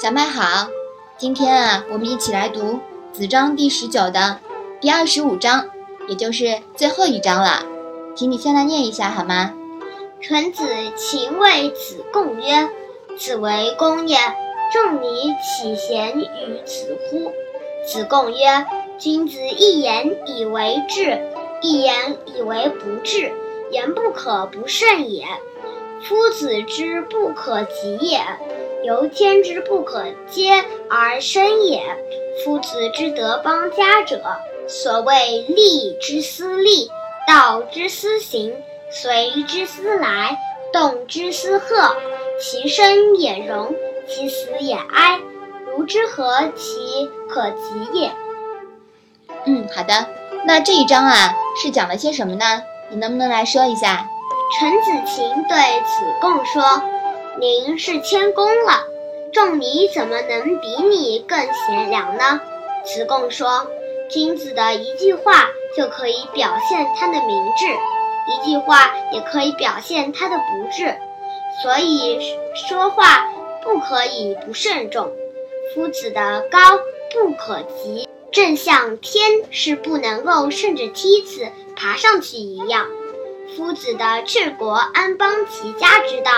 小麦好，今天啊，我们一起来读《子章》第十九的第二十五章，也就是最后一章了。请你先来念一下好吗？臣子秦谓子贡曰：“子为公也，仲尼岂贤于子乎？”子贡曰：“君子一言以为治，一言以为不治，言不可不慎也。夫子之不可及也。”由天之不可接而生也。夫子之德邦家者，所谓利之思利，道之思行，随之思来，动之思贺。其生也荣，其死也哀。如之何其可及也？嗯，好的。那这一章啊，是讲了些什么呢？你能不能来说一下？陈子琴对子贡说。您是谦恭了，仲尼怎么能比你更贤良呢？子贡说：“君子的一句话就可以表现他的明智，一句话也可以表现他的不智，所以说话不可以不慎重。夫子的高不可及，正像天是不能够顺着梯子爬上去一样。”夫子的治国安邦齐家之道，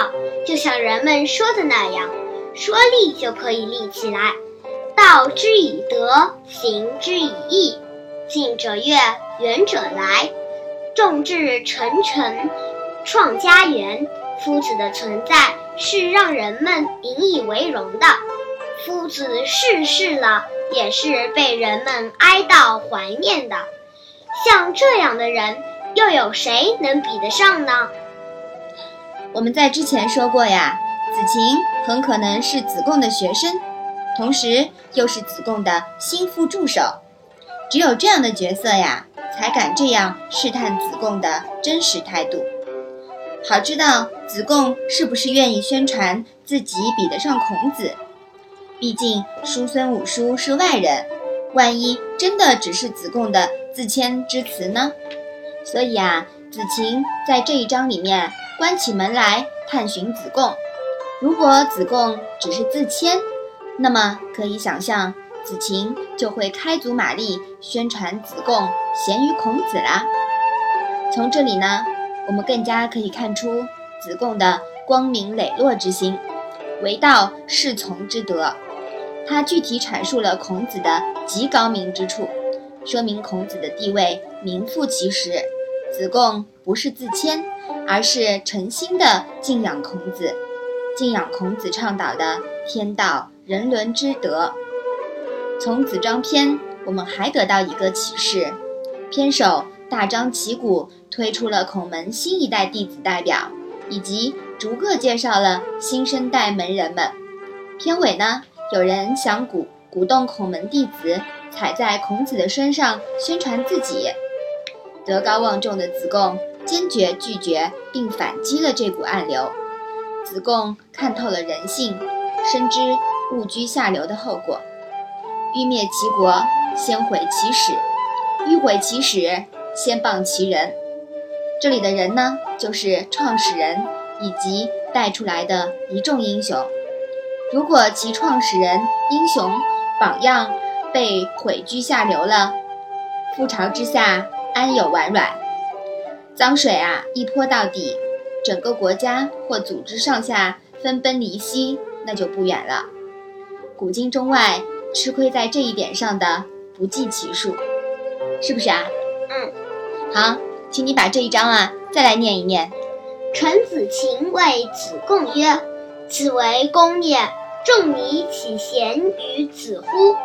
就像人们说的那样，说立就可以立起来。道之以德，行之以义。近者悦，远者来。众志成城，创家园。夫子的存在是让人们引以为荣的。夫子逝世了，也是被人们哀悼怀念的。像这样的人。又有谁能比得上呢？我们在之前说过呀，子晴很可能是子贡的学生，同时又是子贡的心腹助手。只有这样的角色呀，才敢这样试探子贡的真实态度，好知道子贡是不是愿意宣传自己比得上孔子。毕竟叔孙五叔是外人，万一真的只是子贡的自谦之词呢？所以啊，子晴在这一章里面关起门来探寻子贡。如果子贡只是自谦，那么可以想象子晴就会开足马力宣传子贡贤于孔子啦。从这里呢，我们更加可以看出子贡的光明磊落之心，为道是从之德。他具体阐述了孔子的极高明之处。说明孔子的地位名副其实，子贡不是自谦，而是诚心的敬仰孔子，敬仰孔子倡导的天道人伦之德。从子章篇，我们还得到一个启示：篇首大张旗鼓推出了孔门新一代弟子代表，以及逐个介绍了新生代门人们。篇尾呢，有人想鼓鼓动孔门弟子。踩在孔子的身上宣传自己，德高望重的子贡坚决拒绝并反击了这股暗流。子贡看透了人性，深知误居下流的后果。欲灭其国，先毁其始；欲毁其始，先谤其人。这里的人呢，就是创始人以及带出来的一众英雄。如果其创始人、英雄榜样，被毁居下流了，覆巢之下安有完卵？脏水啊，一泼到底，整个国家或组织上下分崩离析，那就不远了。古今中外，吃亏在这一点上的不计其数，是不是啊？嗯。好，请你把这一章啊再来念一念。臣子禽谓子贡曰：“子为公也，仲尼岂贤于子乎？”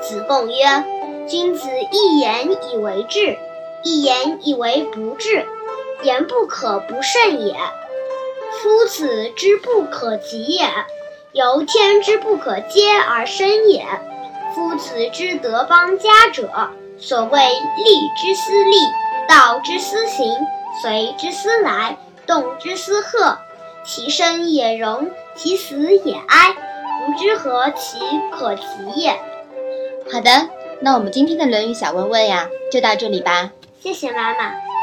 子贡曰：“君子一言以为质，一言以为不治，言不可不慎也。夫子之不可及也，由天之不可接而生也。夫子之德邦家者，所谓利之思利，道之思行，随之思来，动之思贺。其生也荣，其死也哀。吾之何其可及也？”好的，那我们今天的《论语》小问问呀，就到这里吧。谢谢妈妈。